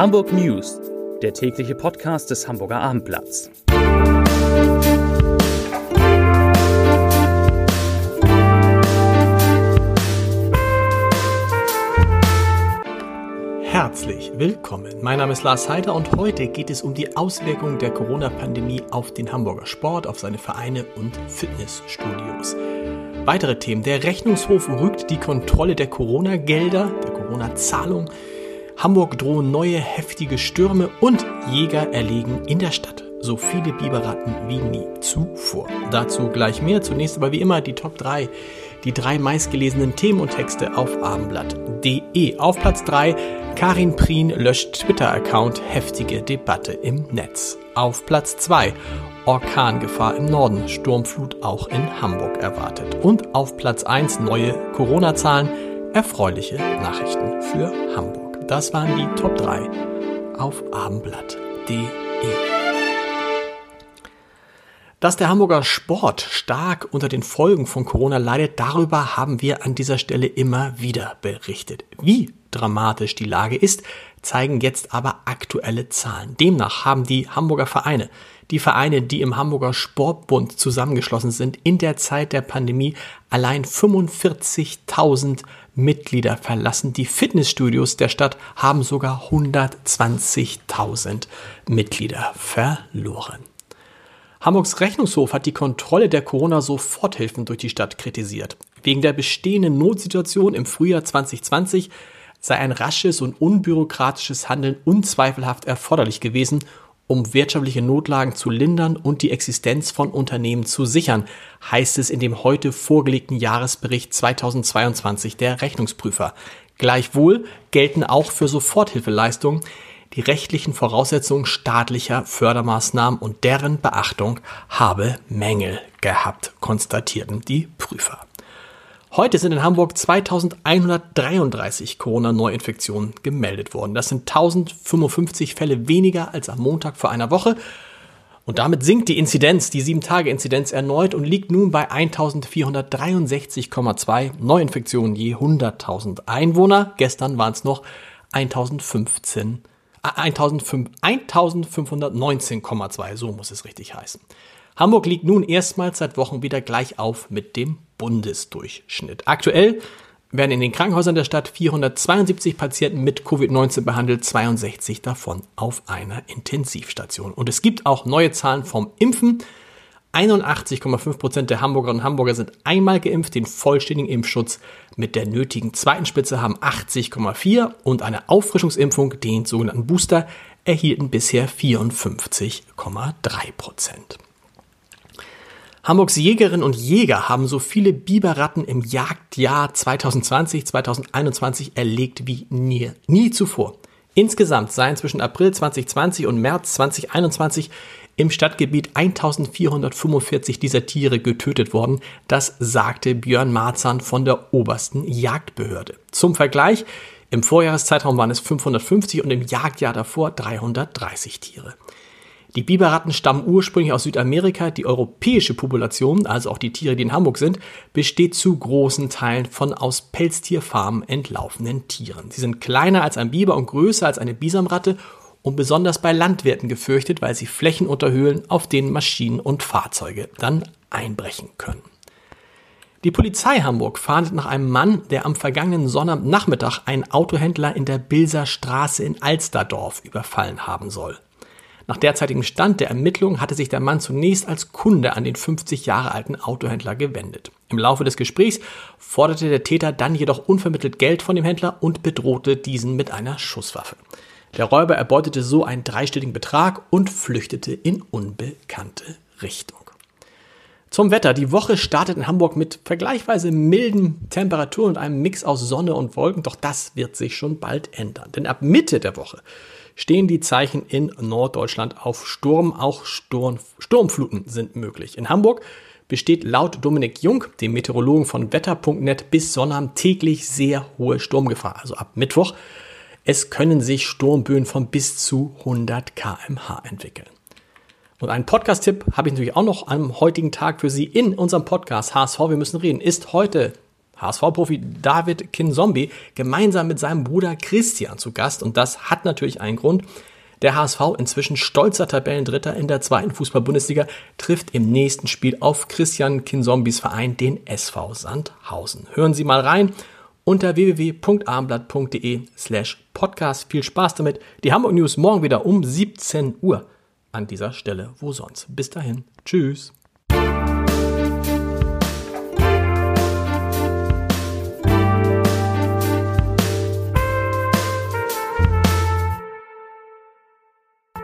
Hamburg News, der tägliche Podcast des Hamburger Abendblatts. Herzlich willkommen. Mein Name ist Lars Heider und heute geht es um die Auswirkungen der Corona-Pandemie auf den Hamburger Sport, auf seine Vereine und Fitnessstudios. Weitere Themen. Der Rechnungshof rügt die Kontrolle der Corona-Gelder, der Corona-Zahlung. Hamburg drohen neue heftige Stürme und Jäger erlegen in der Stadt so viele Biberratten wie nie zuvor. Dazu gleich mehr. Zunächst aber wie immer die Top 3. Die drei meistgelesenen Themen und Texte auf abendblatt.de. Auf Platz 3 Karin Prien löscht Twitter-Account. Heftige Debatte im Netz. Auf Platz 2 Orkangefahr im Norden. Sturmflut auch in Hamburg erwartet. Und auf Platz 1 neue Corona-Zahlen. Erfreuliche Nachrichten für Hamburg. Das waren die Top 3 auf abendblatt.de. Dass der Hamburger Sport stark unter den Folgen von Corona leidet, darüber haben wir an dieser Stelle immer wieder berichtet. Wie dramatisch die Lage ist, zeigen jetzt aber aktuelle Zahlen. Demnach haben die Hamburger Vereine, die Vereine, die im Hamburger Sportbund zusammengeschlossen sind, in der Zeit der Pandemie allein 45.000 Mitglieder verlassen. Die Fitnessstudios der Stadt haben sogar 120.000 Mitglieder verloren. Hamburgs Rechnungshof hat die Kontrolle der Corona-Soforthilfen durch die Stadt kritisiert. Wegen der bestehenden Notsituation im Frühjahr 2020 sei ein rasches und unbürokratisches Handeln unzweifelhaft erforderlich gewesen, um wirtschaftliche Notlagen zu lindern und die Existenz von Unternehmen zu sichern, heißt es in dem heute vorgelegten Jahresbericht 2022 der Rechnungsprüfer. Gleichwohl gelten auch für Soforthilfeleistungen die rechtlichen Voraussetzungen staatlicher Fördermaßnahmen und deren Beachtung habe Mängel gehabt, konstatierten die Prüfer. Heute sind in Hamburg 2133 Corona-Neuinfektionen gemeldet worden. Das sind 1055 Fälle weniger als am Montag vor einer Woche. Und damit sinkt die Inzidenz, die 7-Tage-Inzidenz erneut und liegt nun bei 1463,2 Neuinfektionen je 100.000 Einwohner. Gestern waren es noch 1015 1519,2, so muss es richtig heißen. Hamburg liegt nun erstmals seit Wochen wieder gleich auf mit dem Bundesdurchschnitt. Aktuell werden in den Krankenhäusern der Stadt 472 Patienten mit Covid-19 behandelt, 62 davon auf einer Intensivstation. Und es gibt auch neue Zahlen vom Impfen. 81,5 Prozent der Hamburgerinnen und Hamburger sind einmal geimpft. Den vollständigen Impfschutz mit der nötigen zweiten Spitze haben 80,4 und eine Auffrischungsimpfung, den sogenannten Booster, erhielten bisher 54,3 Prozent. Hamburgs Jägerinnen und Jäger haben so viele Biberratten im Jagdjahr 2020, 2021 erlegt wie nie, nie zuvor. Insgesamt seien zwischen April 2020 und März 2021 im Stadtgebiet 1445 dieser Tiere getötet worden. Das sagte Björn Marzahn von der obersten Jagdbehörde. Zum Vergleich, im Vorjahreszeitraum waren es 550 und im Jagdjahr davor 330 Tiere. Die Biberratten stammen ursprünglich aus Südamerika. Die europäische Population, also auch die Tiere, die in Hamburg sind, besteht zu großen Teilen von aus Pelztierfarmen entlaufenden Tieren. Sie sind kleiner als ein Biber und größer als eine Bisamratte und besonders bei Landwirten gefürchtet, weil sie Flächen unterhöhlen, auf denen Maschinen und Fahrzeuge dann einbrechen können. Die Polizei Hamburg fahndet nach einem Mann, der am vergangenen Sonnabendnachmittag einen Autohändler in der Bilser Straße in Alsterdorf überfallen haben soll. Nach derzeitigem Stand der Ermittlungen hatte sich der Mann zunächst als Kunde an den 50 Jahre alten Autohändler gewendet. Im Laufe des Gesprächs forderte der Täter dann jedoch unvermittelt Geld von dem Händler und bedrohte diesen mit einer Schusswaffe. Der Räuber erbeutete so einen dreistelligen Betrag und flüchtete in unbekannte Richtung. Zum Wetter. Die Woche startet in Hamburg mit vergleichsweise milden Temperaturen und einem Mix aus Sonne und Wolken, doch das wird sich schon bald ändern. Denn ab Mitte der Woche stehen die Zeichen in Norddeutschland auf Sturm. Auch Sturm, Sturmfluten sind möglich. In Hamburg besteht laut Dominik Jung, dem Meteorologen von wetter.net, bis Sonnabend täglich sehr hohe Sturmgefahr. Also ab Mittwoch es können sich Sturmböen von bis zu 100 kmh entwickeln. Und einen Podcast-Tipp habe ich natürlich auch noch am heutigen Tag für Sie in unserem Podcast HSV Wir müssen reden. Ist heute HSV-Profi David Kinzombie gemeinsam mit seinem Bruder Christian zu Gast. Und das hat natürlich einen Grund. Der HSV, inzwischen stolzer Tabellendritter in der zweiten Fußball-Bundesliga, trifft im nächsten Spiel auf Christian Kinzombis Verein, den SV Sandhausen. Hören Sie mal rein unter www.abendblatt.de slash podcast. Viel Spaß damit. Die Hamburg News morgen wieder um 17 Uhr an dieser Stelle. Wo sonst? Bis dahin. Tschüss.